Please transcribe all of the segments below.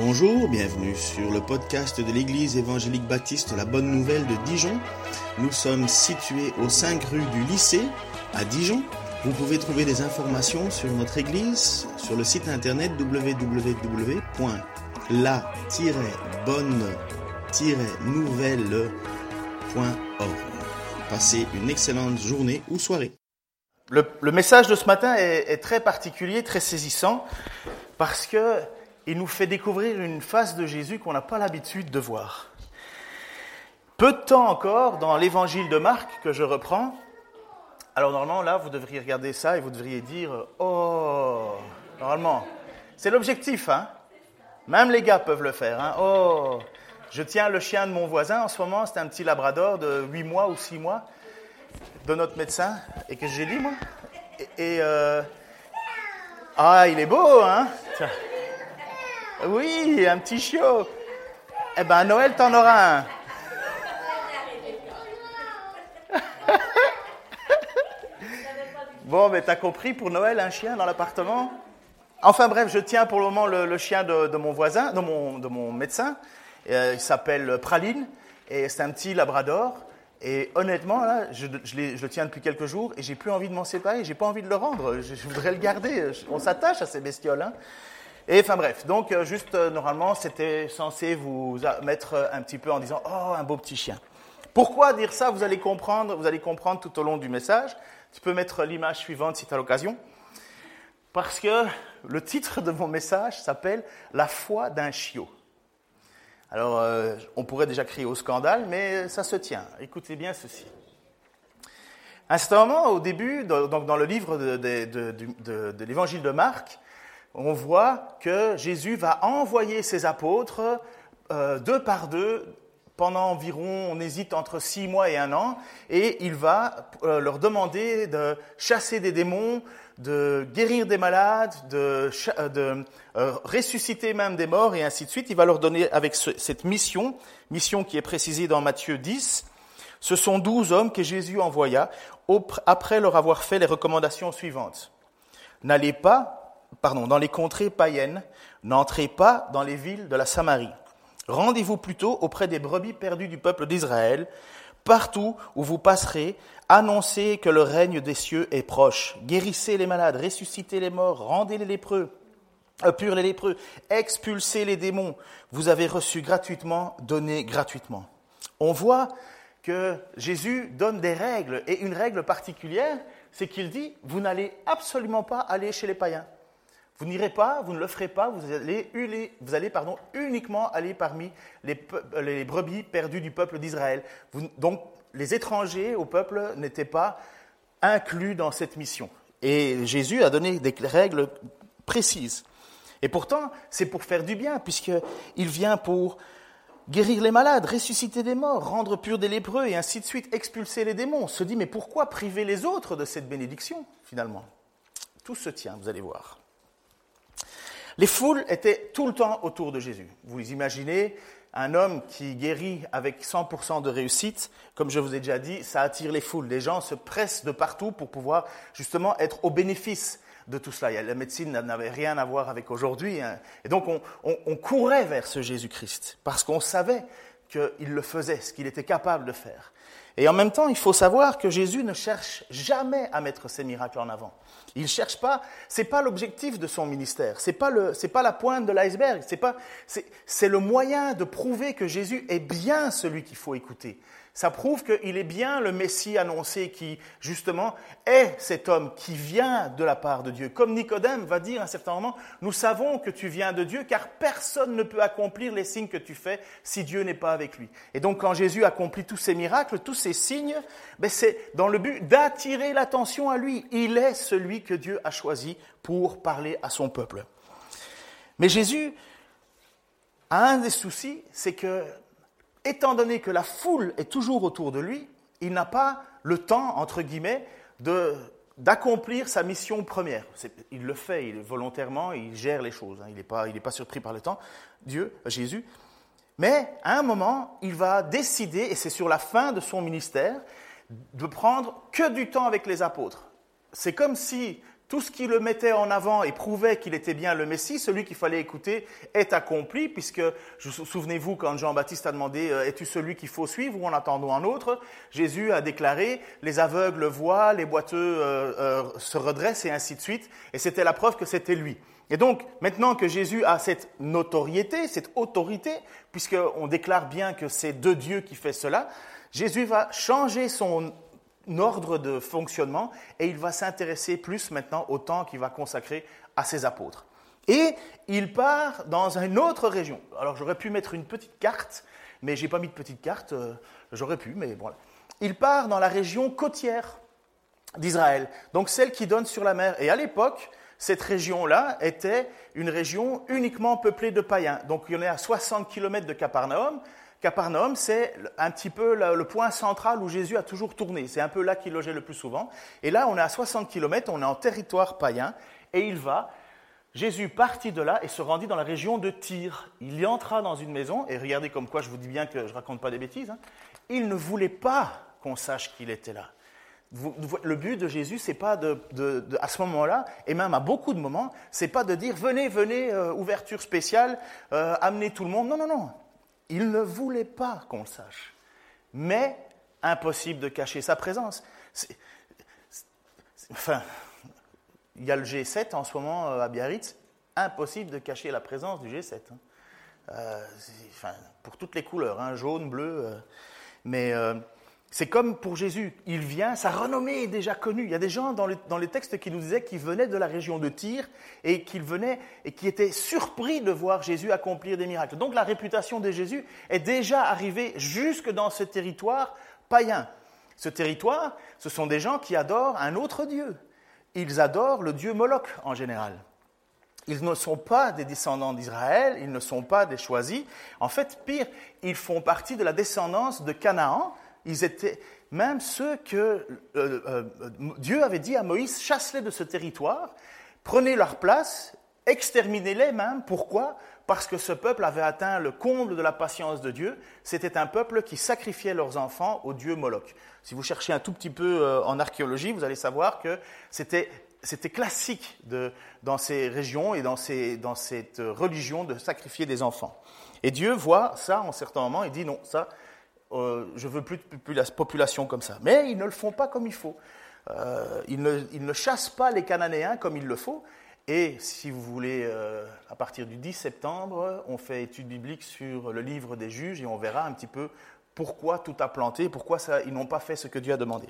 Bonjour, bienvenue sur le podcast de l'Église évangélique baptiste La Bonne Nouvelle de Dijon. Nous sommes situés aux 5 rue du lycée à Dijon. Vous pouvez trouver des informations sur notre Église sur le site internet www.la-bonne-nouvelle.org. Passez une excellente journée ou soirée. Le, message de ce matin est très particulier, très saisissant, parce que il nous fait découvrir une face de Jésus qu'on n'a pas l'habitude de voir. Peu de temps encore, dans l'évangile de Marc que je reprends, alors normalement là, vous devriez regarder ça et vous devriez dire Oh, normalement, c'est l'objectif, hein. Même les gars peuvent le faire, hein. Oh, je tiens le chien de mon voisin en ce moment, c'est un petit labrador de 8 mois ou 6 mois de notre médecin, et que j'ai dit moi? Et, euh, ah, il est beau, hein. Oui, un petit chiot. Eh ben, Noël, t'en auras un. bon, mais t'as compris, pour Noël, un chien dans l'appartement? Enfin bref, je tiens pour le moment le, chien de, mon voisin, de mon, de mon médecin. Euh, il s'appelle Praline et c'est un petit labrador. Et honnêtement, je, le tiens depuis quelques jours et j'ai plus envie de m'en séparer, j'ai pas envie de le rendre. Je, je voudrais le garder. On s'attache à ces bestioles. Hein. Et enfin bref, donc euh, juste euh, normalement, c'était censé vous mettre un petit peu en disant oh un beau petit chien. Pourquoi dire ça? Vous allez comprendre, vous allez comprendre tout au long du message. Tu peux mettre l'image suivante si tu as l'occasion. Parce que le titre de mon message s'appelle La foi d'un chiot. Alors, euh, on pourrait déjà crier au scandale, mais ça se tient. Écoutez bien ceci. À certain moment, au début, donc dans le livre de l'évangile de Marc, on voit que Jésus va envoyer ses apôtres euh, deux par deux pendant environ, on hésite entre six mois et un an, et il va euh, leur demander de chasser des démons, de guérir des malades, de, euh, ressusciter même des morts, et ainsi de suite. Il va leur donner avec ce, cette mission, mission qui est précisée dans Matthieu 10. Ce sont douze hommes que Jésus envoya après leur avoir fait les recommandations suivantes. N'allez pas, pardon, dans les contrées païennes, n'entrez pas dans les villes de la Samarie. Rendez-vous plutôt auprès des brebis perdues du peuple d'Israël. Partout où vous passerez, annoncez que le règne des cieux est proche. Guérissez les malades, ressuscitez les morts, rendez les lépreux, euh, les lépreux, expulsez les démons. Vous avez reçu gratuitement, donnez gratuitement. On voit que Jésus donne des règles, et une règle particulière, c'est qu'il dit, vous n'allez absolument pas aller chez les païens. Vous n'irez pas, vous ne le ferez pas, vous allez, vous allez uniquement aller parmi les, les brebis perdues du peuple d'Israël. Donc, les étrangers au peuple n'étaient pas inclus dans cette mission. Et Jésus a donné des règles précises. Et pourtant, c'est pour faire du bien, puisqu'il vient pour guérir les malades, ressusciter des morts, rendre purs des lépreux, et ainsi de suite, expulser les démons. On se dit, mais pourquoi priver les autres de cette bénédiction, finalement? Tout se tient, vous allez voir. Les foules étaient tout le temps autour de Jésus. Vous imaginez un homme qui guérit avec 100% de réussite, comme je vous ai déjà dit, ça attire les foules. Les gens se pressent de partout pour pouvoir justement être au bénéfice de tout cela. La médecine n'avait rien à voir avec aujourd'hui. Hein. Et donc on, on, on, courait vers ce Jésus-Christ parce qu'on savait qu'il le faisait, ce qu'il était capable de faire. Et en même temps, il faut savoir que Jésus ne cherche jamais à mettre ses miracles en avant. Il cherche pas, c'est pas l'objectif de son ministère, c'est pas le, c'est pas la pointe de l'iceberg, c'est pas, c'est, c'est le moyen de prouver que Jésus est bien celui qu'il faut écouter ça prouve qu'il est bien le Messie annoncé qui, justement, est cet homme qui vient de la part de Dieu. Comme Nicodème va dire à un certain moment, nous savons que tu viens de Dieu, car personne ne peut accomplir les signes que tu fais si Dieu n'est pas avec lui. Et donc, quand Jésus accomplit tous ces miracles, tous ces signes, ben c'est dans le but d'attirer l'attention à lui. Il est celui que Dieu a choisi pour parler à son peuple. Mais Jésus a un des soucis, c'est que étant donné que la foule est toujours autour de lui, il n'a pas le temps, entre guillemets, d'accomplir sa mission première. il le fait volontairement, il gère les choses. Hein. il n'est pas, pas, surpris par le temps, Dieu, Jésus. Mais à un moment, il va décider, et c'est sur la fin de son ministère, de prendre que du temps avec les apôtres. C'est comme si Tout ce qui le mettait en avant et prouvait qu'il était bien le Messie, celui qu'il fallait écouter, est accompli, puisque, souvenez-vous, quand Jean-Baptiste a demandé euh, Es-tu celui qu'il faut suivre ou en attendons un autre Jésus a déclaré Les aveugles voient, les boiteux euh, euh, se redressent, et ainsi de suite. Et c'était la preuve que c'était lui. Et donc, maintenant que Jésus a cette notoriété, cette autorité, puisqu'on déclare bien que c'est de Dieu qui fait cela, Jésus va changer son ordre de fonctionnement et il va s'intéresser plus maintenant au temps qu'il va consacrer à ses apôtres. Et il part dans une autre région. Alors j'aurais pu mettre une petite carte, mais j'ai pas mis de petite carte, euh, j'aurais pu, mais voilà. Il part dans la région côtière d'Israël, donc celle qui donne sur la mer. Et à l'époque, cette région-là était une région uniquement peuplée de païens. Donc il y en est à 60 km de Capernaum. Capernaum, c'est un petit peu le, point central où Jésus a toujours tourné. C'est un peu là qu'il logeait le plus souvent. Et là, on est à 60 km, on est en territoire païen, et il va. Jésus partit de là et se rendit dans la région de Tyr. Il y entra dans une maison, et regardez comme quoi je vous dis bien que je ne raconte pas des bêtises. Hein. Il ne voulait pas qu'on sache qu'il était là. Le but de Jésus, c'est pas de, à ce moment-là, et même à beaucoup de moments, c'est pas de dire venez, venez, euh, ouverture spéciale, euh, amenez tout le monde. Non, non, non. Il ne voulait pas qu'on le sache. Mais impossible de cacher sa présence. enfin, il y a le G7 en ce moment euh, à Biarritz. Impossible de cacher la présence du G7. Hein. enfin, pour toutes les couleurs, hein, jaune, bleu. mais c'est comme pour Jésus, il vient, sa renommée est déjà connue. Il y a des gens dans, les textes qui nous disaient qu'ils venaient de la région de Tyr et qu'ils venaient et qui étaient surpris de voir Jésus accomplir des miracles. Donc la réputation de Jésus est déjà arrivée jusque dans ce territoire païen. Ce territoire, ce sont des gens qui adorent un autre Dieu. Ils adorent le Dieu Moloch en général. Ils ne sont pas des descendants d'Israël, ils ne sont pas des choisis. En fait, pire, ils font partie de la descendance de Canaan, ils étaient même ceux que euh, euh, Dieu avait dit à Moïse, chasse-les de ce territoire, prenez leur place, exterminez-les même. Pourquoi? Parce que ce peuple avait atteint le comble de la patience de Dieu. C'était un peuple qui sacrifiait leurs enfants au dieu Moloch. Si vous cherchez un tout petit peu euh, en archéologie, vous allez savoir que c'était c'était classique de, dans ces régions et dans, ces, dans, cette religion de sacrifier des enfants. Et Dieu voit ça en certains moments et dit non, ça, euh, je veux plus de population comme ça. Mais ils ne le font pas comme il faut. Euh, ils, ne, chassent pas les Cananéens comme il le faut. Et si vous voulez, euh, à partir du 10 septembre, on fait étude biblique sur le livre des juges et on verra un petit peu pourquoi tout a planté, pourquoi ils n'ont pas fait ce que Dieu a demandé.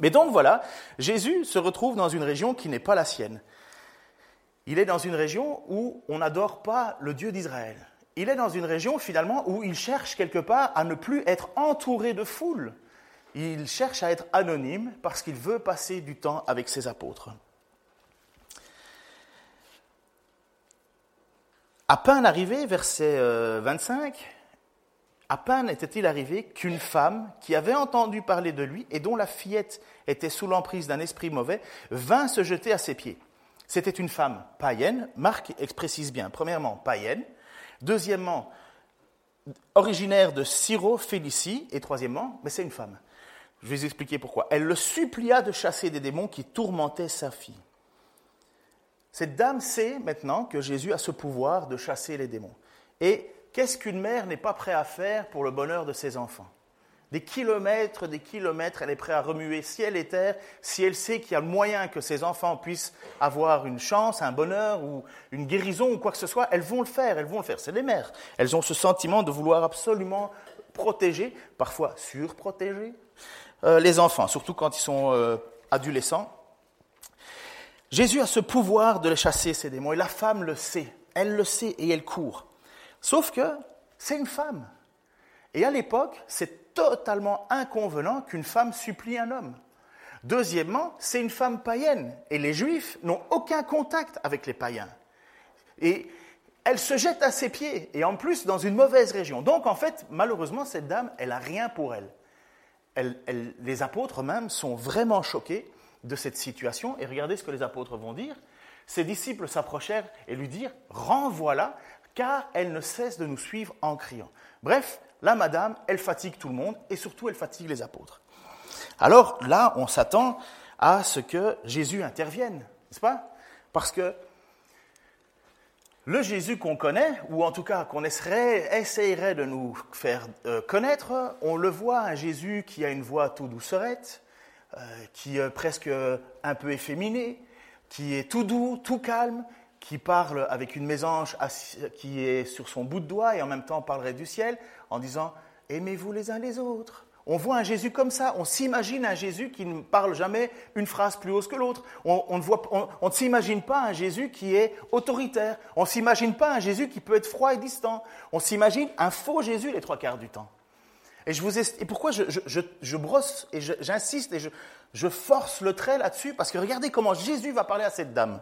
Mais donc voilà, Jésus se retrouve dans une région qui n'est pas la sienne. Il est dans une région où on n'adore pas le Dieu d'Israël il est dans une région finalement où il cherche quelque part à ne plus être entouré de foule. Il cherche à être anonyme parce qu'il veut passer du temps avec ses apôtres. À peine arrivé, verset 25, euh, à peine était-il arrivé qu'une femme qui avait entendu parler de lui et dont la fillette était sous l'emprise d'un esprit mauvais vint se jeter à ses pieds. C'était une femme païenne, Marc précise bien, premièrement païenne, Deuxièmement, originaire de Syro Félicie. Et troisièmement, mais c'est une femme. Je vais vous expliquer pourquoi. Elle le supplia de chasser des démons qui tourmentaient sa fille. Cette dame sait maintenant que Jésus a ce pouvoir de chasser les démons. Et qu'est-ce qu'une mère n'est pas prête à faire pour le bonheur de ses enfants? Des kilomètres, des kilomètres, elle est prête à remuer ciel et terre si elle sait qu'il y a moyen que ses enfants puissent avoir une chance, un bonheur ou une guérison ou quoi que ce soit, elles vont le faire, elles vont le faire. C'est les mères. Elles ont ce sentiment de vouloir absolument protéger, parfois surprotéger, euh, les enfants, surtout quand ils sont euh, adolescents. Jésus a ce pouvoir de les chasser, ces démons, et la femme le sait. Elle le sait et elle court. Sauf que c'est une femme. Et à l'époque, c'est totalement inconvenant qu'une femme supplie un homme. Deuxièmement, c'est une femme païenne et les juifs n'ont aucun contact avec les païens. Et elle se jette à ses pieds et en plus dans une mauvaise région. Donc en fait, malheureusement, cette dame, elle n'a rien pour elle. les apôtres même sont vraiment choqués de cette situation et regardez ce que les apôtres vont dire. Ses disciples s'approchèrent et lui dirent Renvoie-la, car elle ne cesse de nous suivre en criant. Bref, la madame, elle fatigue tout le monde et surtout elle fatigue les apôtres. Alors là, on s'attend à ce que Jésus intervienne. n'est-ce pas? Parce que le Jésus qu'on connaît, ou en tout cas qu'on essayerait, de nous faire euh, connaître, on le voit, un Jésus qui a une voix tout doucerette, euh, qui est presque un peu efféminé, qui est tout doux, tout calme, qui parle avec une mésange qui est sur son bout de doigt et en même temps parlerait du ciel en disant Aimez-vous les uns les autres. On voit un Jésus comme ça, on s'imagine un Jésus qui ne parle jamais une phrase plus haute que l'autre. On, ne, s'imagine pas un Jésus qui est autoritaire. On ne s'imagine pas un Jésus qui peut être froid et distant. On s'imagine un faux Jésus les trois quarts du temps. Et, je vous et pourquoi je, brosse et j'insiste et je force le trait là-dessus? Parce que regardez comment Jésus va parler à cette dame.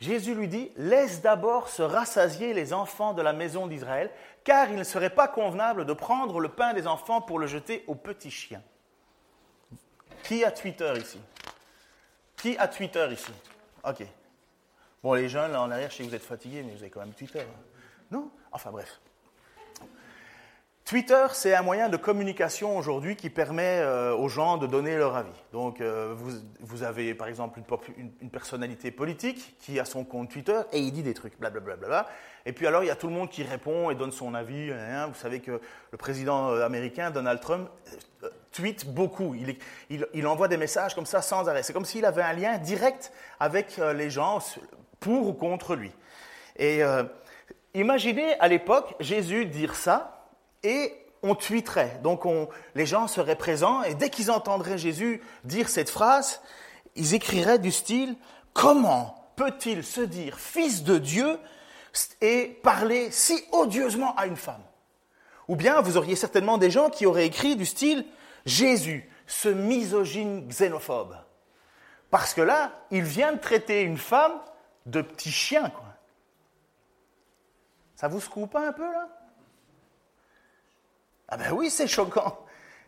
Jésus lui dit, laisse d'abord se rassasier les enfants de la maison d'Israël, car il ne serait pas convenable de prendre le pain des enfants pour le jeter aux petits chiens. Qui a Twitter ici? Qui a Twitter ici? Ok. Bon, les jeunes, là en arrière, je sais que vous êtes fatigués, mais vous avez quand même Twitter. Hein. Non? Enfin bref. Twitter, c'est un moyen de communication aujourd'hui qui permet euh, aux gens de donner leur avis. Donc, euh, vous, avez par exemple une, personnalité politique qui a son compte Twitter et il dit des trucs, blablabla. Bla, bla, bla, et puis alors, il y a tout le monde qui répond et donne son avis. Vous savez que le président euh, américain, Donald Trump, tweet beaucoup. Il, il, envoie des messages comme ça sans arrêt. C'est comme s'il avait un lien direct avec les gens pour ou contre lui. Et imaginez à l'époque Jésus dire ça et on tweeterait. Donc les gens seraient présents et dès qu'ils entendraient Jésus dire cette phrase, ils écriraient du style Comment peut-il se dire fils de Dieu et parler si odieusement à une femme? Ou bien vous auriez certainement des gens qui auraient écrit du style Jésus, ce misogyne xénophobe. Parce que là, il vient de traiter une femme de petit chien. Quoi. Ça vous secoue pas un peu là? Ah ben oui, c'est choquant.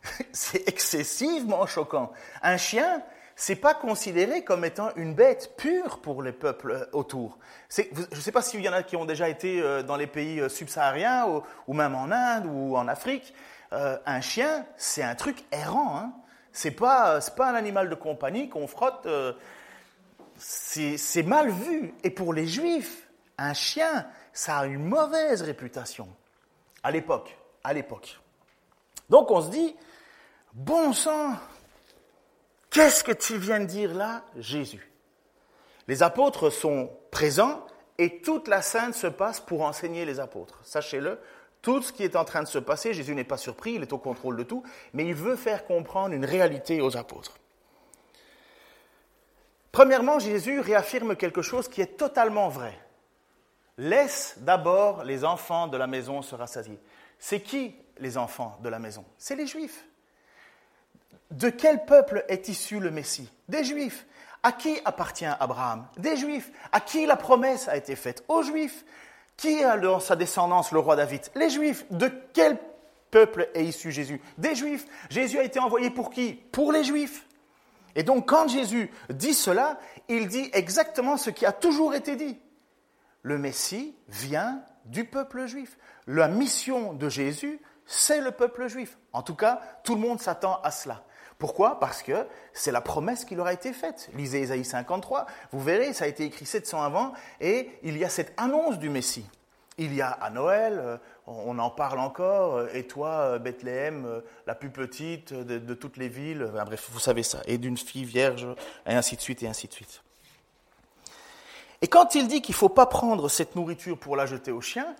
c'est excessivement choquant. Un chien, c'est pas considéré comme étant une bête pure pour les peuples autour. je ne sais pas s'il y en a qui ont déjà été euh, dans les pays euh, subsahariens ou, même en Inde ou en Afrique. Euh, un chien, c'est un truc errant. Hein. C'est pas, pas un animal de compagnie qu'on frotte. c'est mal vu. Et pour les Juifs, un chien, ça a une mauvaise réputation à l'époque. À l'époque. Donc on se dit, bon sang, qu'est-ce que tu viens de dire là, Jésus? Les apôtres sont présents et toute la scène se passe pour enseigner les apôtres. Sachez-le, tout ce qui est en train de se passer, Jésus n'est pas surpris, il est au contrôle de tout, mais il veut faire comprendre une réalité aux apôtres. Premièrement, Jésus réaffirme quelque chose qui est totalement vrai. Laisse d'abord les enfants de la maison se rassasier. C'est qui les enfants de la maison C'est les Juifs. De quel peuple est issu le Messie? Des Juifs. À qui appartient Abraham? Des Juifs. À qui la promesse a été faite? Aux Juifs. Qui a dans sa descendance le roi David? Les Juifs. De quel peuple est issu Jésus? Des Juifs. Jésus a été envoyé pour qui? Pour les Juifs. Et donc quand Jésus dit cela, il dit exactement ce qui a toujours été dit. Le Messie vient du peuple juif. La mission de Jésus, c'est le peuple juif. En tout cas, tout le monde s'attend à cela. Pourquoi? Parce que c'est la promesse qui leur a été faite. Lisez Ésaïe 53, vous verrez, ça a été écrit 700 avant, et il y a cette annonce du Messie. Il y a à Noël, euh, on en parle encore, euh, et toi, euh, Bethléem, la plus petite de, toutes les villes, bref, vous savez ça, et d'une fille vierge, et ainsi de suite, et ainsi de suite. Et quand il dit qu'il ne faut pas prendre cette nourriture pour la jeter aux chiens,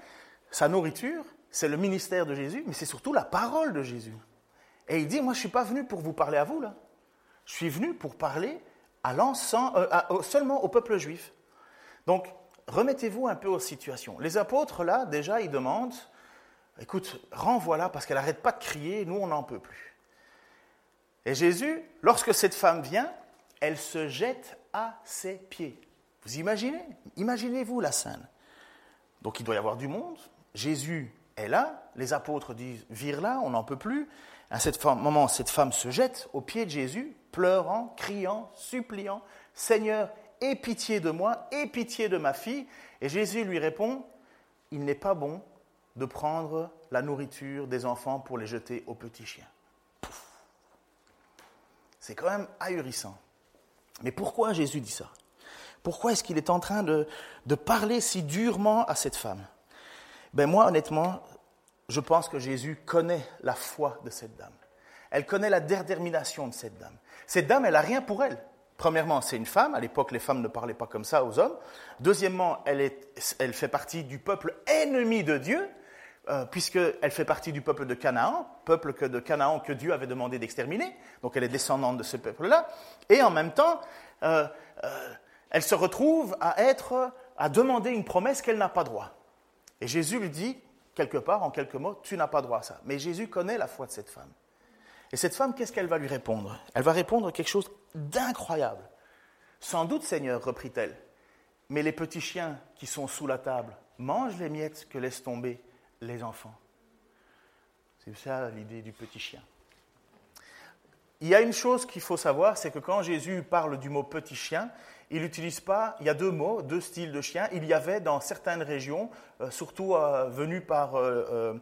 sa nourriture, c'est le ministère de Jésus, mais c'est surtout la parole de Jésus. Et il dit, moi je ne suis pas venu pour vous parler à vous, là. Je suis venu pour parler à euh, seulement au peuple juif. Donc, remettez-vous un peu aux situations. Les apôtres, là, déjà, ils demandent, écoute, renvoie-la parce qu'elle n'arrête pas de crier, nous, on n'en peut plus. Et Jésus, lorsque cette femme vient, elle se jette à ses pieds. Vous imaginez? Imaginez-vous la scène. Donc il doit y avoir du monde. Jésus est là, les apôtres disent Vire là, on n'en peut plus. À ce moment, cette femme se jette aux pieds de Jésus, pleurant, criant, suppliant Seigneur, aie pitié de moi, aie pitié de ma fille. Et Jésus lui répond Il n'est pas bon de prendre la nourriture des enfants pour les jeter aux petits chiens. C'est quand même ahurissant. Mais pourquoi Jésus dit ça? Pourquoi est-ce qu'il est en train de, de, parler si durement à cette femme? Ben moi, honnêtement, je pense que Jésus connaît la foi de cette dame. Elle connaît la détermination de cette dame. Cette dame, elle n'a rien pour elle. Premièrement, c'est une femme. À l'époque, les femmes ne parlaient pas comme ça aux hommes. Deuxièmement, elle, fait partie du peuple ennemi de Dieu, euh, puisqu'elle fait partie du peuple de Canaan, peuple que, de Canaan que Dieu avait demandé d'exterminer. Donc, elle est descendante de ce peuple-là. Et en même temps, euh, euh, elle se retrouve à être, à demander une promesse qu'elle n'a pas droit. Et Jésus lui dit, quelque part, en quelques mots, tu n'as pas droit à ça. Mais Jésus connaît la foi de cette femme. Et cette femme, qu'est-ce qu'elle va lui répondre? Elle va répondre quelque chose d'incroyable. Sans doute, Seigneur, reprit-elle, mais les petits chiens qui sont sous la table mangent les miettes que laissent tomber les enfants. C'est ça l'idée du petit chien. Il y a une chose qu'il faut savoir, c'est que quand Jésus parle du mot petit chien, il n'utilise pas, il y a deux mots, deux styles de chiens. Il y avait dans certaines régions, euh, surtout euh, venues par euh,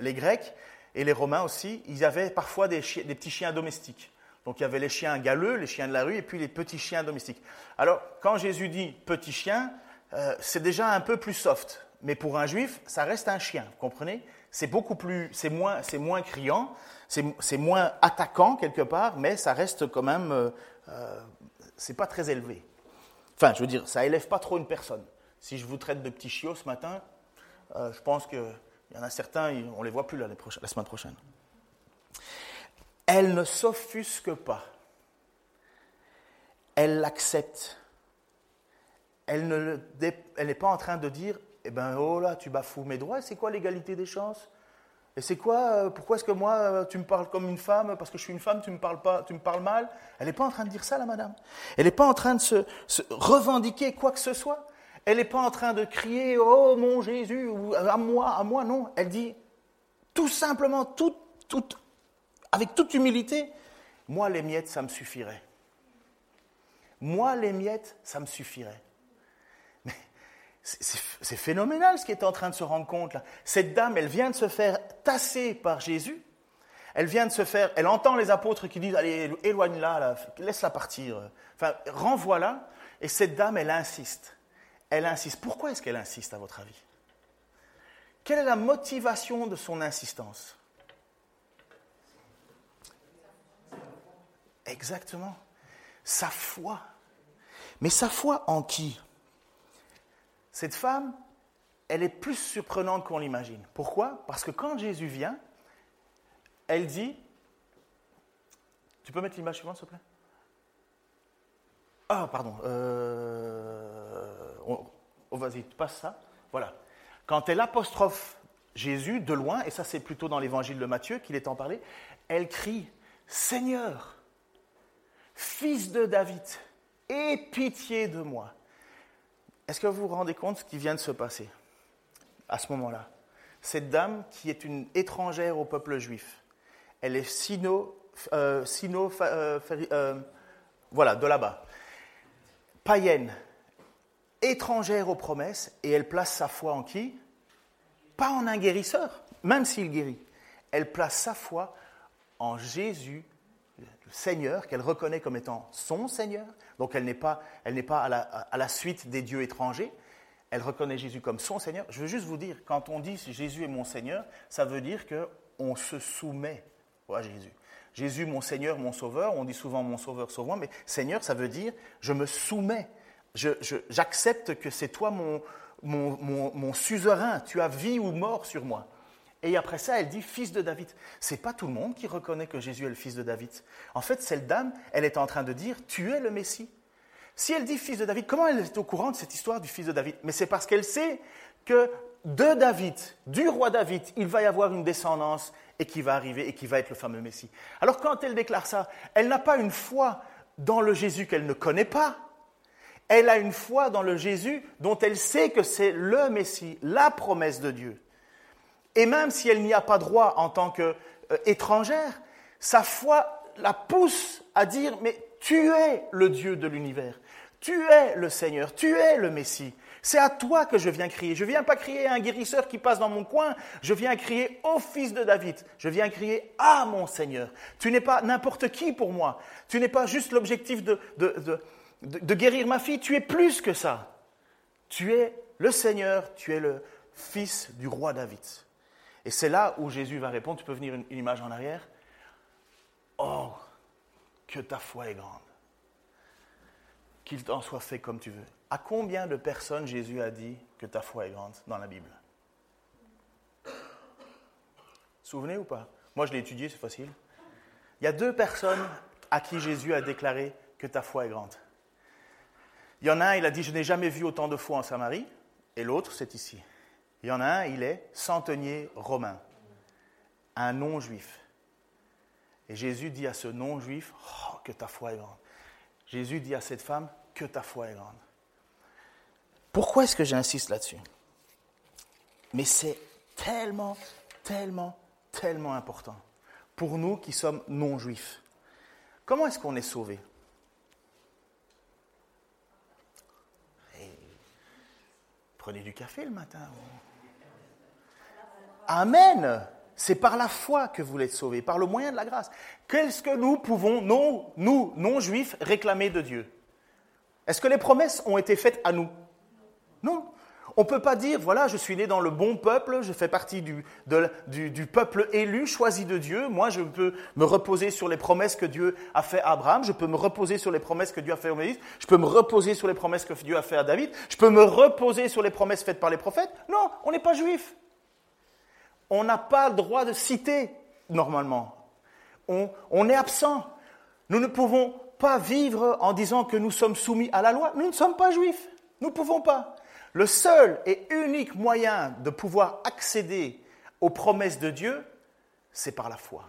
les Grecs, et les Romains aussi, ils avaient parfois des, petits chiens domestiques. Donc il y avait les chiens galeux, les chiens de la rue, et puis les petits chiens domestiques. Alors quand Jésus dit petit chien, euh, c'est déjà un peu plus soft. Mais pour un juif, ça reste un chien, vous comprenez? C'est beaucoup plus, c'est moins, c'est moins criant, c'est moins attaquant quelque part, mais ça reste quand même, euh, euh, c'est pas très élevé. Enfin, je veux dire, ça élève pas trop une personne. Si je vous traite de petit chiot ce matin, je pense que il y en a certains, on les voit plus la semaine prochaine. Elle ne s'offusque pas. Elle l'accepte. Elle n'est pas en train de dire Eh ben, oh là, tu bafoues mes droits. C'est quoi l'égalité des chances? Et c'est quoi euh, Pourquoi est-ce que moi, euh, tu me parles comme une femme Parce que je suis une femme, tu me parles, pas, tu me parles mal? Elle n'est pas en train de dire ça, la madame. Elle n'est pas en train de se revendiquer quoi que ce soit. Elle n'est pas en train de crier Oh mon Jésus, ou à moi, à moi, non. Elle dit tout simplement, avec toute humilité Moi, les miettes, ça me suffirait. Moi, les miettes, ça me suffirait. C'est phénoménal ce qui est en train de se rendre compte là. Cette dame, elle vient de se faire tasser par Jésus. Elle vient de se faire, elle entend les apôtres qui disent Allez, éloigne-la, laisse-la partir. Enfin, renvoie-la. Et cette dame, elle insiste elle insiste. Pourquoi est-ce qu'elle insiste, à votre avis? Quelle est la motivation de son insistance? Exactement. Sa foi. Mais sa foi en qui? Cette femme, elle est plus surprenante qu'on l'imagine. Pourquoi? Parce que quand Jésus vient, elle dit, tu peux mettre l'image suivante, s'il te plaît? Ah, pardon. Oh, vas-y, passe ça. Voilà. Quand elle apostrophe Jésus de loin, et ça c'est plutôt dans l'évangile de Matthieu qu'il est en parlé, elle crie Seigneur, fils de David, aie pitié de moi. Est-ce que vous vous rendez compte ce qui vient de se passer à ce moment-là? Cette dame qui est une étrangère au peuple juif, elle est sino, euh, euh, euh, voilà, de là-bas, païenne, étrangère aux promesses, et elle place sa foi en qui? Pas en un guérisseur, même s'il guérit. Elle place sa foi en Jésus, Seigneur, qu'elle reconnaît comme étant son Seigneur. Donc elle n'est pas, elle pas à, la, suite des dieux étrangers. Elle reconnaît Jésus comme son Seigneur. Je veux juste vous dire, quand on dit Jésus est mon Seigneur, ça veut dire qu'on se soumet à Jésus. Jésus, mon Seigneur, mon Sauveur, on dit souvent mon Sauveur, Sauveur, mais Seigneur, ça veut dire je me soumets j'accepte que c'est toi mon, mon, suzerain, tu as vie ou mort sur moi. Et après ça, elle dit fils de David. C'est pas tout le monde qui reconnaît que Jésus est le fils de David. En fait, cette dame, elle est en train de dire tu es le Messie. Si elle dit fils de David, comment elle est au courant de cette histoire du fils de David? Mais c'est parce qu'elle sait que de David, du roi David, il va y avoir une descendance et qui va arriver et qui va être le fameux Messie. Alors quand elle déclare ça, elle n'a pas une foi dans le Jésus qu'elle ne connaît pas, elle a une foi dans le Jésus dont elle sait que c'est le Messie, la promesse de Dieu. Et même si elle n'y a pas droit en tant qu'étrangère, sa foi la pousse à dire, mais tu es le Dieu de l'univers. Tu es le Seigneur, tu es le Messie. C'est à toi que je viens crier. Je ne viens pas crier à un guérisseur qui passe dans mon coin. Je viens crier au fils de David. Je viens crier à mon Seigneur. Tu n'es pas n'importe qui pour moi. Tu n'es pas juste l'objectif de, de, guérir ma fille. Tu es plus que ça. Tu es le Seigneur. Tu es le fils du roi David. Et c'est là où Jésus va répondre. Tu peux venir une image en arrière. Oh, que ta foi est grande. Qu'il t'en soit fait comme tu veux. À combien de personnes Jésus a dit que ta foi est grande dans la Bible? Souvenez ou pas? Moi, je l'ai étudié, c'est facile. Il y a deux personnes à qui Jésus a déclaré que ta foi est grande. Il y en a un, il a dit, je n'ai jamais vu autant de foi en Samarie, et l'autre, c'est ici. Il y en a un, il est centenier romain, un non-juif. Et Jésus dit à ce non-juif, oh, que ta foi est grande. Jésus dit à cette femme, que ta foi est grande. Pourquoi est-ce que j'insiste là-dessus? Mais c'est tellement, tellement, tellement important pour nous qui sommes non-juifs. Comment est-ce qu'on est sauvé eh, Prenez du café le matin. Amen. C'est par la foi que vous êtes sauvés, par le moyen de la grâce. Qu'est-ce que nous pouvons, non, nous, non-juifs, réclamer de Dieu? Est-ce que les promesses ont été faites à nous? Non. On ne peut pas dire, voilà, je suis né dans le bon peuple, je fais partie du, du, peuple élu, choisi de Dieu. Moi, je peux me reposer sur les promesses que Dieu a fait à Abraham, je peux me reposer sur les promesses que Dieu a fait à Moïse, je peux me reposer sur les promesses que Dieu a fait à David, je peux me reposer sur les promesses faites par les prophètes. Non, on n'est pas juif on n'a pas le droit de citer normalement. On, est absent. Nous ne pouvons pas vivre en disant que nous sommes soumis à la loi. Nous ne sommes pas juifs. Nous ne pouvons pas. Le seul et unique moyen de pouvoir accéder aux promesses de Dieu, c'est par la foi.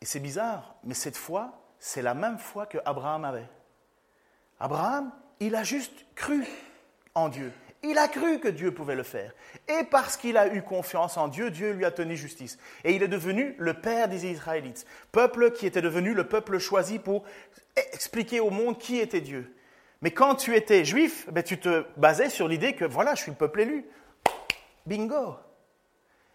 Et c'est bizarre, mais cette foi, c'est la même foi que Abraham avait. Abraham, il a juste cru en Dieu. Il a cru que Dieu pouvait le faire. Et parce qu'il a eu confiance en Dieu, Dieu lui a tenu justice. Et il est devenu le père des Israélites, peuple qui était devenu le peuple choisi pour expliquer au monde qui était Dieu. Mais quand tu étais juif, ben, tu te basais sur l'idée que voilà, je suis le peuple élu. Bingo.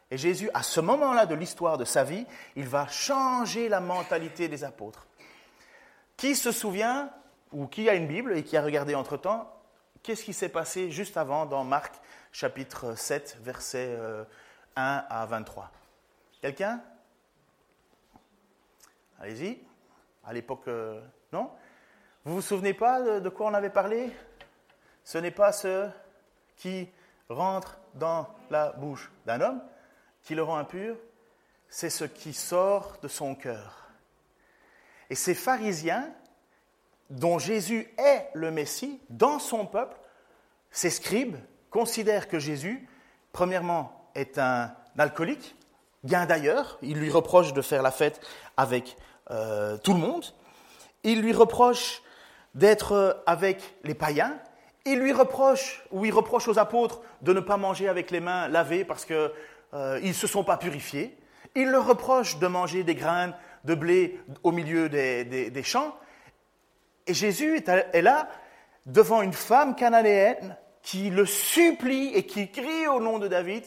Et Jésus, à ce moment-là de l'histoire de sa vie, il va changer la mentalité des apôtres. Qui se souvient, ou qui a une Bible et qui a regardé entre-temps, Qu'est-ce qui s'est passé juste avant dans Marc chapitre 7, versets 1 euh, à 23 Quelqu'un? Allez-y. À l'époque, euh, non? Vous vous souvenez pas de, quoi on avait parlé? Ce n'est pas ce qui rentre dans la bouche d'un homme qui le rend impur, c'est ce qui sort de son cœur. Et ces pharisiens dont Jésus est le Messie, dans son peuple, ces scribes considèrent que Jésus, premièrement, est un alcoolique, bien d'ailleurs, ils lui reprochent de faire la fête avec euh, tout le monde, ils lui reprochent d'être avec les païens, ils lui reprochent, ou ils reprochent aux apôtres de ne pas manger avec les mains lavées parce qu'ils euh, ne se sont pas purifiés, ils leur reprochent de manger des graines de blé au milieu des champs, et Jésus est là devant une femme cananéenne qui le supplie et qui crie au nom de David.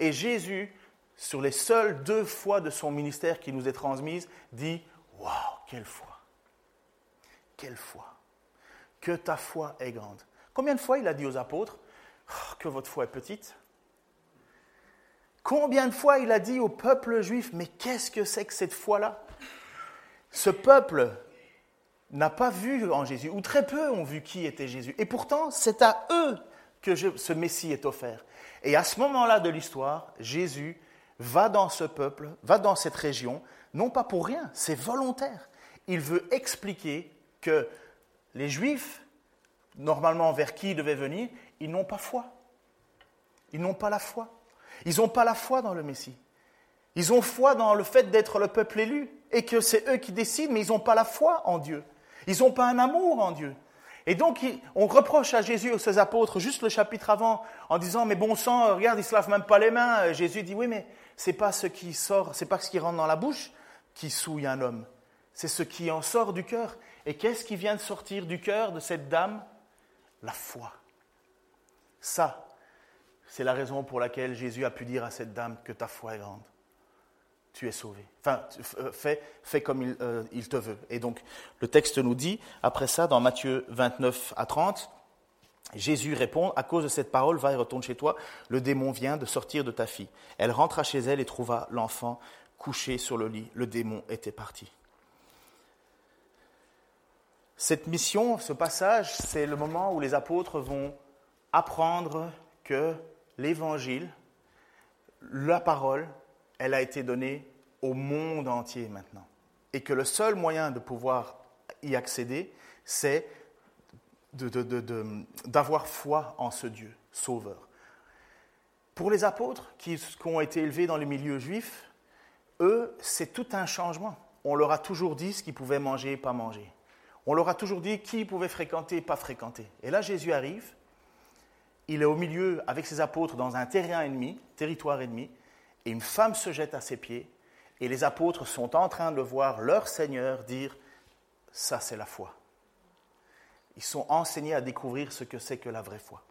Et Jésus, sur les seules deux fois de son ministère qui nous est transmise, dit Waouh, quelle foi Quelle foi Que ta foi est grande. Combien de fois il a dit aux apôtres oh, que votre foi est petite Combien de fois il a dit au peuple juif Mais qu'est-ce que c'est que cette foi-là? Ce peuple n'a pas vu en Jésus, ou très peu ont vu qui était Jésus. Et pourtant, c'est à eux que ce Messie est offert. Et à ce moment-là de l'histoire, Jésus va dans ce peuple, va dans cette région, non pas pour rien, c'est volontaire. Il veut expliquer que les Juifs, normalement vers qui il devait venir, ils n'ont pas foi. Ils n'ont pas la foi. Ils n'ont pas la foi dans le Messie. Ils ont foi dans le fait d'être le peuple élu et que c'est eux qui décident, mais ils n'ont pas la foi en Dieu. Ils n'ont pas un amour en Dieu. Et donc, on reproche à Jésus aux ses apôtres, juste le chapitre avant, en disant, mais bon sang, regarde, ils ne se lavent même pas les mains. Jésus dit, oui, mais c'est pas ce qui sort, c'est pas ce qui rentre dans la bouche qui souille un homme. C'est ce qui en sort du cœur. Et qu'est-ce qui vient de sortir du cœur de cette dame? La foi. Ça, c'est la raison pour laquelle Jésus a pu dire à cette dame que ta foi est grande. Tu es sauvé. Enfin, euh, fais, comme il, euh, il te veut. Et donc, le texte nous dit, après ça, dans Matthieu 29 à 30, Jésus répond, à cause de cette parole, va et retourne chez toi, le démon vient de sortir de ta fille. Elle rentra chez elle et trouva l'enfant couché sur le lit. Le démon était parti. Cette mission, ce passage, c'est le moment où les apôtres vont apprendre que l'évangile, la parole, elle a été donnée au monde entier maintenant. Et que le seul moyen de pouvoir y accéder, c'est d'avoir foi en ce Dieu sauveur. Pour les apôtres qui, ont été élevés dans le milieu juif, eux, c'est tout un changement. On leur a toujours dit ce qu'ils pouvaient manger et pas manger. On leur a toujours dit qui ils pouvaient fréquenter et pas fréquenter. Et là, Jésus arrive, il est au milieu avec ses apôtres dans un terrain ennemi, territoire ennemi, et une femme se jette à ses pieds, et les apôtres sont en train de voir leur Seigneur dire, ça c'est la foi. Ils sont enseignés à découvrir ce que c'est que la vraie foi.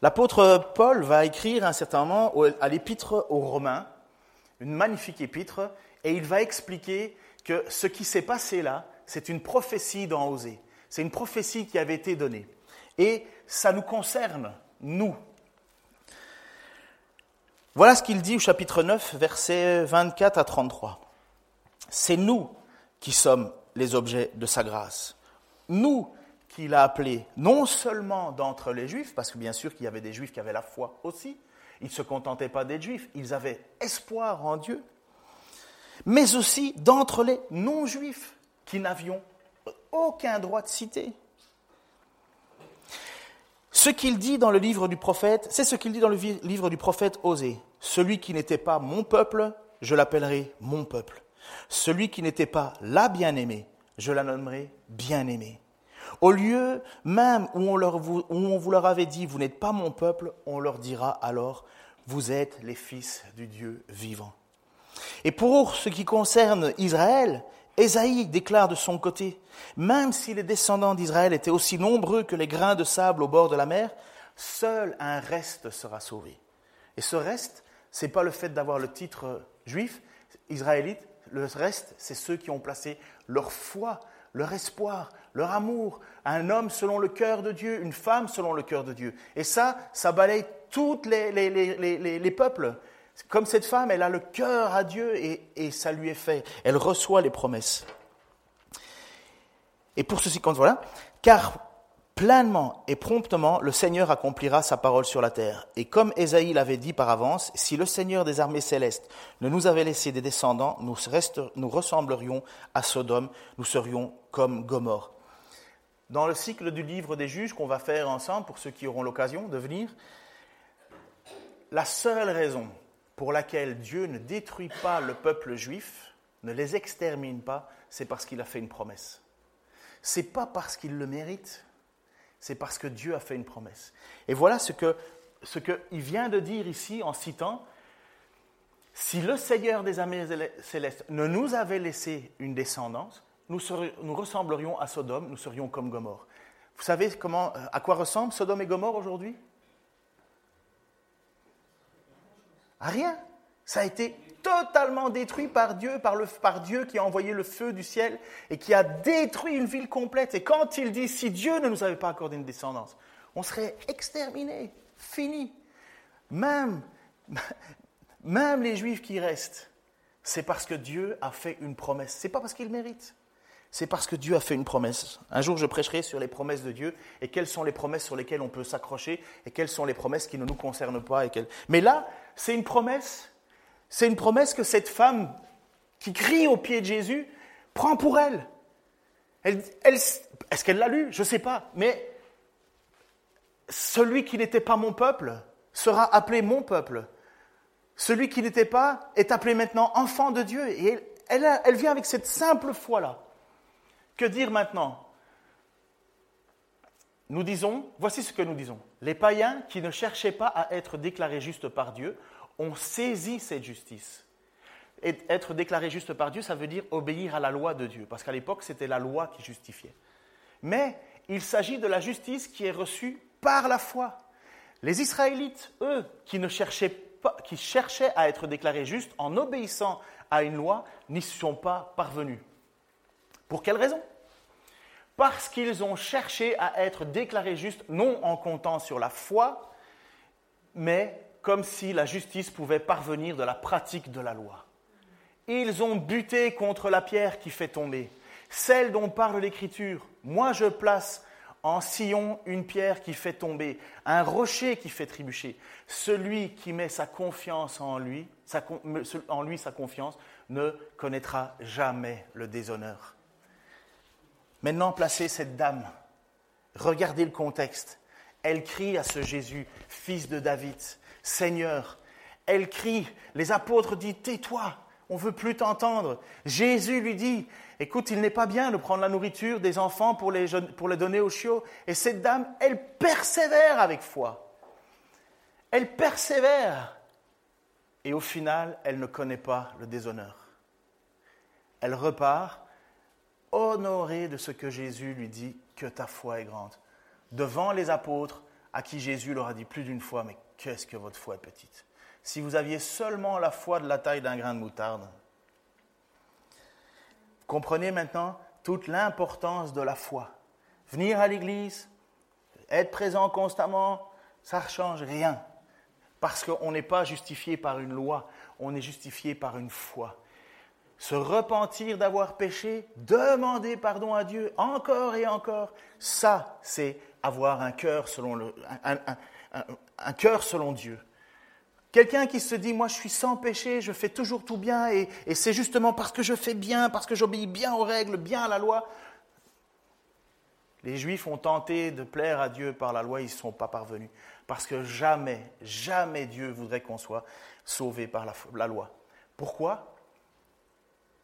L'apôtre Paul va écrire un certain moment à l'épître aux Romains, une magnifique épître, et il va expliquer que ce qui s'est passé là, c'est une prophétie dans Osée. C'est une prophétie qui avait été donnée. Et ça nous concerne, nous. Voilà ce qu'il dit au chapitre 9, versets 24 à 33. C'est nous qui sommes les objets de sa grâce nous qu'il a appelés, non seulement d'entre les juifs, parce que bien sûr qu'il y avait des juifs qui avaient la foi aussi, ils ne se contentaient pas d'être juifs, ils avaient espoir en Dieu, mais aussi d'entre les non-juifs qui n'avions aucun droit de citer. Ce qu'il dit dans le livre du prophète, c'est ce qu'il dit dans le livre du prophète Osée. Celui qui n'était pas mon peuple, je l'appellerai mon peuple. Celui qui n'était pas la bien-aimée, je la nommerai bien-aimée. Au lieu même où on, où on vous leur avait dit, vous n'êtes pas mon peuple, on leur dira alors, vous êtes les fils du Dieu vivant. Et pour ce qui concerne Israël, Ésaïe déclare de son côté, même si les descendants d'Israël étaient aussi nombreux que les grains de sable au bord de la mer, seul un reste sera sauvé. Et ce reste, ce n'est pas le fait d'avoir le titre juif, israélite, le reste, c'est ceux qui ont placé leur foi, leur espoir, leur amour, un homme selon le cœur de Dieu, une femme selon le cœur de Dieu. Et ça, ça balaye tous les, les, peuples. Comme cette femme, elle a le cœur à Dieu et, ça lui est fait. Elle reçoit les promesses. Et pour ceci compte, voilà. Car pleinement et promptement, le Seigneur accomplira sa parole sur la terre. Et comme Ésaïe l'avait dit par avance, si le Seigneur des armées célestes ne nous avait laissé des descendants, nous, nous ressemblerions à Sodome, nous serions comme Gomorre. Dans le cycle du livre des juges qu'on va faire ensemble, pour ceux qui auront l'occasion de venir, la seule raison pour laquelle Dieu ne détruit pas le peuple juif, ne les extermine pas, c'est parce qu'il a fait une promesse. C'est pas parce qu'il le mérite, c'est parce que Dieu a fait une promesse. Et voilà ce que ce qu'il vient de dire ici en citant si le Seigneur des armées célestes ne nous avait laissé une descendance, nous, ressemblerions à Sodome, nous serions comme Gomorre. Vous savez comment, à quoi ressemblent Sodome et Gomorre aujourd'hui? Rien. Ça a été totalement détruit par Dieu, par, le, par Dieu qui a envoyé le feu du ciel et qui a détruit une ville complète. Et quand il dit, si Dieu ne nous avait pas accordé une descendance, on serait exterminés, fini. Même, même les Juifs qui restent, c'est parce que Dieu a fait une promesse. C'est pas parce qu'il mérite. C'est parce que Dieu a fait une promesse. Un jour, je prêcherai sur les promesses de Dieu et quelles sont les promesses sur lesquelles on peut s'accrocher et quelles sont les promesses qui ne nous concernent pas. Et Mais là, c'est une promesse c'est une promesse que cette femme qui crie au pied de Jésus prend pour elle. Est-ce qu'elle l'a lu? Je ne sais pas. Mais celui qui n'était pas mon peuple sera appelé mon peuple. Celui qui n'était pas est appelé maintenant enfant de Dieu. Et elle, elle vient avec cette simple foi-là. Que dire maintenant? Nous disons, voici ce que nous disons. Les païens qui ne cherchaient pas à être déclarés justes par Dieu on saisit cette justice. être déclaré juste par Dieu, ça veut dire obéir à la loi de Dieu, parce qu'à l'époque, c'était la loi qui justifiait. Mais il s'agit de la justice qui est reçue par la foi. Les Israélites, eux, qui, ne cherchaient pas, qui cherchaient à être déclarés justes en obéissant à une loi, n'y sont pas parvenus. Pour quelle raison? Parce qu'ils ont cherché à être déclarés justes, non en comptant sur la foi, mais comme si la justice pouvait parvenir de la pratique de la loi. Ils ont buté contre la pierre qui fait tomber, celle dont parle l'Écriture. Moi je place en Sion une pierre qui fait tomber, un rocher qui fait trébucher. Celui qui met sa confiance en lui, en lui sa confiance, ne connaîtra jamais le déshonneur. Maintenant, placez cette dame. Regardez le contexte. Elle crie à ce Jésus, fils de David, Seigneur. Elle crie. Les apôtres disent, tais-toi, on ne veut plus t'entendre. Jésus lui dit, écoute, il n'est pas bien de prendre la nourriture des enfants pour les, pour les donner aux chiots. Et cette dame, elle persévère avec foi. Elle persévère. Et au final, elle ne connaît pas le déshonneur. Elle repart honorée de ce que Jésus lui dit, que ta foi est grande. Devant les apôtres, à qui Jésus leur a dit plus d'une fois, mais qu'est-ce que votre foi est petite si vous aviez seulement la foi de la taille d'un grain de moutarde. Comprenez maintenant toute l'importance de la foi. Venir à l'église, être présent constamment, ça ne change rien. Parce qu'on n'est pas justifié par une loi, on est justifié par une foi. Se repentir d'avoir péché, demander pardon à Dieu encore et encore, ça, c'est avoir un cœur selon, Dieu. Quelqu'un qui se dit, moi je suis sans péché, je fais toujours tout bien, et, c'est justement parce que je fais bien, parce que j'obéis bien aux règles, bien à la loi. Les Juifs ont tenté de plaire à Dieu par la loi, ils ne sont pas parvenus. Parce que jamais, jamais Dieu voudrait qu'on soit sauvé par la loi. Pourquoi?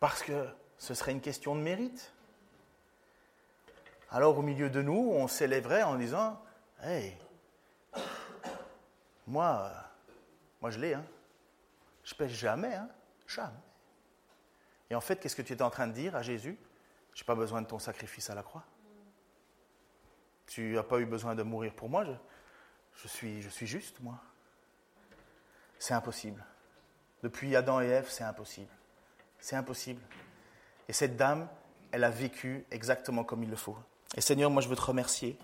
Parce que ce serait une question de mérite. Alors au milieu de nous, on s'élèverait en disant, Hey, moi, moi, je l'ai, hein. Je pêche jamais, hein. Jamais. Et en fait, qu'est-ce que tu es en train de dire à Jésus Je n'ai pas besoin de ton sacrifice à la croix. Tu n'as pas eu besoin de mourir pour moi. Je, suis, je suis juste, moi. C'est impossible. Depuis Adam et Ève, c'est impossible. C'est impossible. Et cette dame, elle a vécu exactement comme il le faut. Et Seigneur, moi je veux te remercier.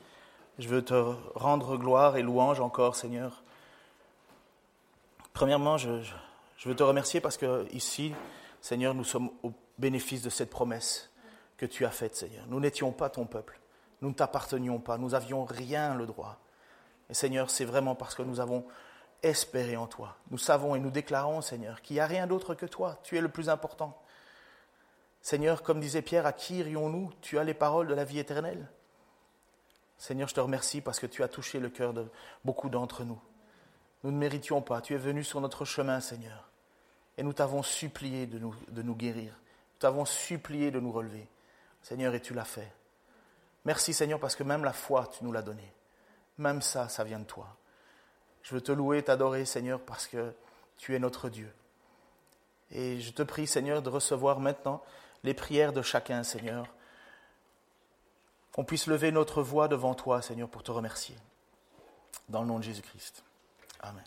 Je veux te rendre gloire et louange encore, Seigneur, Premièrement, je, veux te remercier parce que ici, Seigneur, nous sommes au bénéfice de cette promesse que tu as faite, Seigneur. Nous n'étions pas ton peuple, nous ne t'appartenions pas, nous n'avions rien le droit. Et Seigneur, c'est vraiment parce que nous avons espéré en toi. Nous savons et nous déclarons, Seigneur, qu'il n'y a rien d'autre que toi. Tu es le plus important. Seigneur, comme disait Pierre, à qui irions-nous Tu as les paroles de la vie éternelle. Seigneur, je te remercie parce que tu as touché le cœur de beaucoup d'entre nous. Nous ne méritions pas. Tu es venu sur notre chemin, Seigneur. Et nous t'avons supplié de nous, de nous guérir. Nous t'avons supplié de nous relever. Seigneur, et tu l'as fait. Merci, Seigneur, parce que même la foi, tu nous l'as donnée. Même ça, ça vient de toi. Je veux te louer, t'adorer, Seigneur, parce que tu es notre Dieu. Et je te prie, Seigneur, de recevoir maintenant les prières de chacun, Seigneur. Qu'on puisse lever notre voix devant toi, Seigneur, pour te remercier. Dans le nom de Jésus-Christ. Amen.